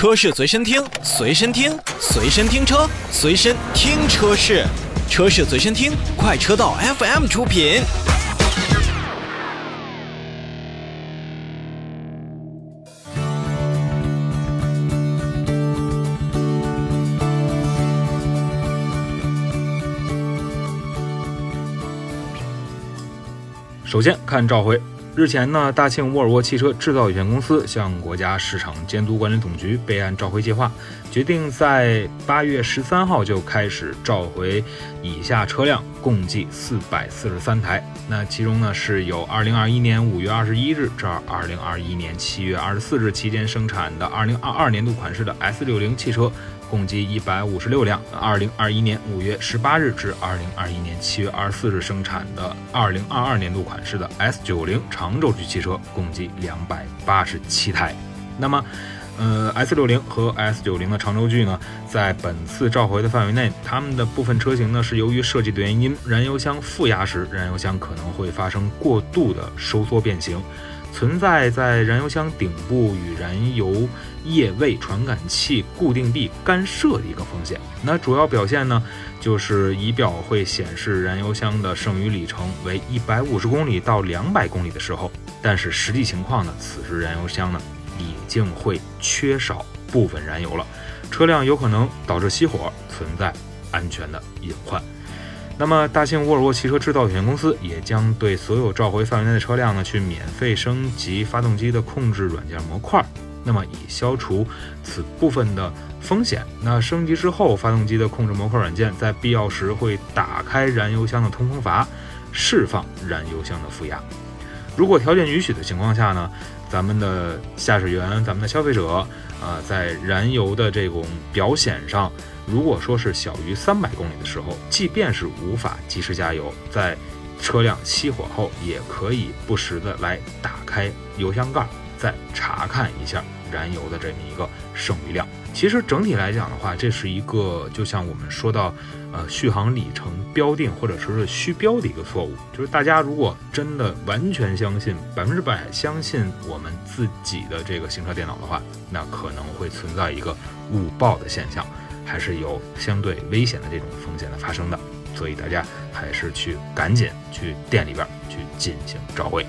车市随身听，随身听，随身听车，随身听车市，车市随身听，快车道 FM 出品。首先看召回。日前呢，大庆沃尔沃汽车制造有限公司向国家市场监督管理总局备案召回计划，决定在八月十三号就开始召回以下车辆，共计四百四十三台。那其中呢，是有二零二一年五月二十一日至二零二一年七月二十四日期间生产的二零二二年度款式的 S 六零汽车。共计一百五十六辆。二零二一年五月十八日至二零二一年七月二十四日生产的二零二二年度款式的 S 九零长轴距汽车，共计两百八十七台。那么，呃，S 六零和 S 九零的长轴距呢，在本次召回的范围内，它们的部分车型呢，是由于设计的原因，燃油箱负压时，燃油箱可能会发生过度的收缩变形。存在在燃油箱顶部与燃油液位传感器固定臂干涉的一个风险。那主要表现呢，就是仪表会显示燃油箱的剩余里程为一百五十公里到两百公里的时候，但是实际情况呢，此时燃油箱呢已经会缺少部分燃油了，车辆有可能导致熄火，存在安全的隐患。那么，大庆沃尔沃汽车制造有限公司也将对所有召回范围内的车辆呢，去免费升级发动机的控制软件模块，那么以消除此部分的风险。那升级之后，发动机的控制模块软件在必要时会打开燃油箱的通风阀，释放燃油箱的负压。如果条件允许的情况下呢，咱们的驾驶员、咱们的消费者，啊，在燃油的这种表显上。如果说是小于三百公里的时候，即便是无法及时加油，在车辆熄火后，也可以不时的来打开油箱盖，再查看一下燃油的这么一个剩余量。其实整体来讲的话，这是一个就像我们说到，呃，续航里程标定或者说是虚标的一个错误。就是大家如果真的完全相信百分之百相信我们自己的这个行车电脑的话，那可能会存在一个误报的现象。还是有相对危险的这种风险的发生的，所以大家还是去赶紧去店里边去进行召回。